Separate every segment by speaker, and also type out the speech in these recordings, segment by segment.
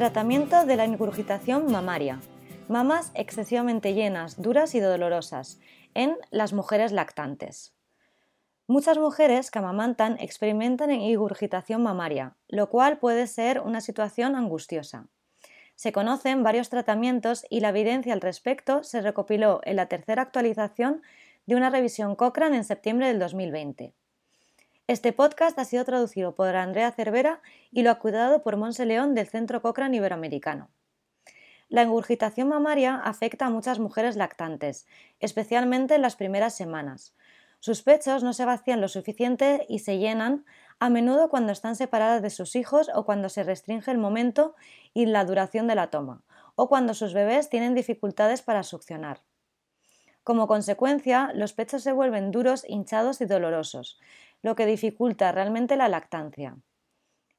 Speaker 1: Tratamiento de la ingurgitación mamaria. Mamas excesivamente llenas, duras y dolorosas en las mujeres lactantes. Muchas mujeres que amamantan experimentan ingurgitación mamaria, lo cual puede ser una situación angustiosa. Se conocen varios tratamientos y la evidencia al respecto se recopiló en la tercera actualización de una revisión Cochrane en septiembre del 2020. Este podcast ha sido traducido por Andrea Cervera y lo ha cuidado por Monse León del Centro Cochrane Iberoamericano. La engurgitación mamaria afecta a muchas mujeres lactantes, especialmente en las primeras semanas. Sus pechos no se vacían lo suficiente y se llenan a menudo cuando están separadas de sus hijos o cuando se restringe el momento y la duración de la toma, o cuando sus bebés tienen dificultades para succionar. Como consecuencia, los pechos se vuelven duros, hinchados y dolorosos, lo que dificulta realmente la lactancia.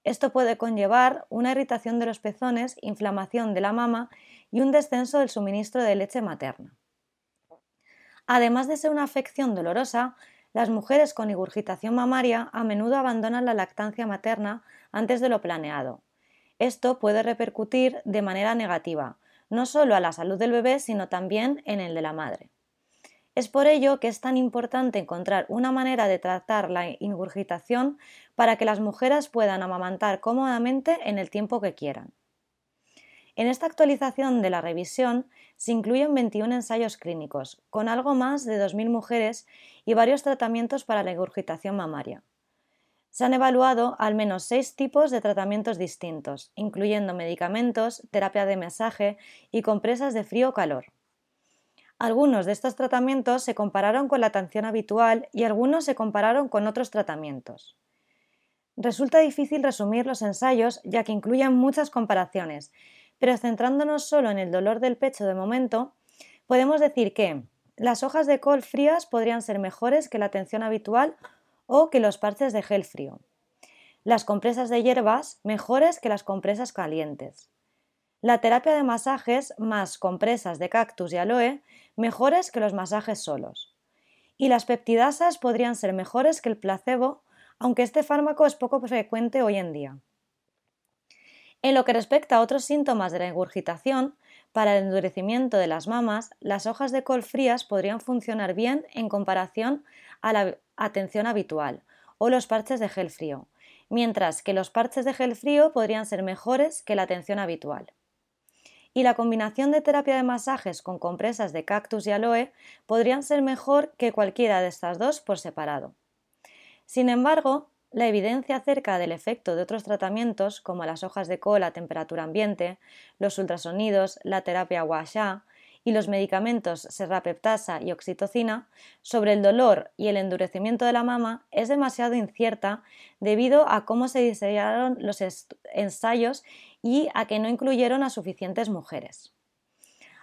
Speaker 1: Esto puede conllevar una irritación de los pezones, inflamación de la mama y un descenso del suministro de leche materna. Además de ser una afección dolorosa, las mujeres con ingurgitación mamaria a menudo abandonan la lactancia materna antes de lo planeado. Esto puede repercutir de manera negativa, no solo a la salud del bebé, sino también en el de la madre. Es por ello que es tan importante encontrar una manera de tratar la ingurgitación para que las mujeres puedan amamantar cómodamente en el tiempo que quieran. En esta actualización de la revisión se incluyen 21 ensayos clínicos, con algo más de 2.000 mujeres y varios tratamientos para la ingurgitación mamaria. Se han evaluado al menos seis tipos de tratamientos distintos, incluyendo medicamentos, terapia de masaje y compresas de frío o calor. Algunos de estos tratamientos se compararon con la atención habitual y algunos se compararon con otros tratamientos. Resulta difícil resumir los ensayos ya que incluyen muchas comparaciones, pero centrándonos solo en el dolor del pecho de momento, podemos decir que las hojas de col frías podrían ser mejores que la atención habitual o que los parches de gel frío. Las compresas de hierbas mejores que las compresas calientes. La terapia de masajes más compresas de cactus y aloe mejores que los masajes solos. Y las peptidasas podrían ser mejores que el placebo, aunque este fármaco es poco frecuente hoy en día. En lo que respecta a otros síntomas de la ingurgitación, para el endurecimiento de las mamas, las hojas de col frías podrían funcionar bien en comparación a la atención habitual o los parches de gel frío, mientras que los parches de gel frío podrían ser mejores que la atención habitual y la combinación de terapia de masajes con compresas de cactus y aloe podrían ser mejor que cualquiera de estas dos por separado. Sin embargo, la evidencia acerca del efecto de otros tratamientos, como las hojas de cola a temperatura ambiente, los ultrasonidos, la terapia Sha y los medicamentos serrapeptasa y oxitocina sobre el dolor y el endurecimiento de la mama es demasiado incierta debido a cómo se diseñaron los ensayos y a que no incluyeron a suficientes mujeres.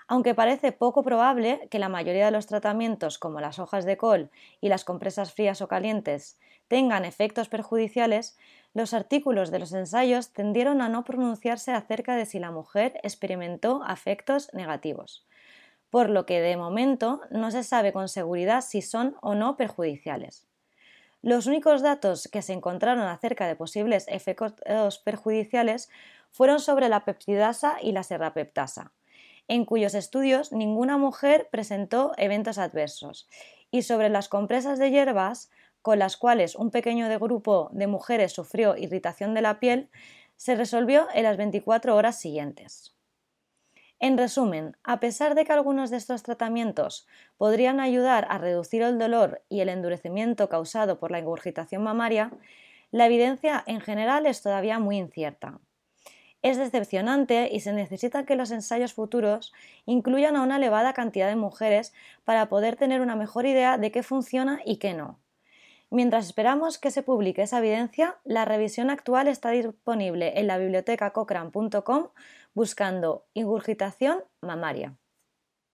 Speaker 1: Aunque parece poco probable que la mayoría de los tratamientos como las hojas de col y las compresas frías o calientes tengan efectos perjudiciales, los artículos de los ensayos tendieron a no pronunciarse acerca de si la mujer experimentó efectos negativos, por lo que de momento no se sabe con seguridad si son o no perjudiciales. Los únicos datos que se encontraron acerca de posibles efectos perjudiciales fueron sobre la peptidasa y la serrapeptasa, en cuyos estudios ninguna mujer presentó eventos adversos, y sobre las compresas de hierbas, con las cuales un pequeño grupo de mujeres sufrió irritación de la piel, se resolvió en las 24 horas siguientes. En resumen, a pesar de que algunos de estos tratamientos podrían ayudar a reducir el dolor y el endurecimiento causado por la ingurgitación mamaria, la evidencia en general es todavía muy incierta. Es decepcionante y se necesita que los ensayos futuros incluyan a una elevada cantidad de mujeres para poder tener una mejor idea de qué funciona y qué no. Mientras esperamos que se publique esa evidencia, la revisión actual está disponible en la biblioteca cochrane.com buscando ingurgitación mamaria.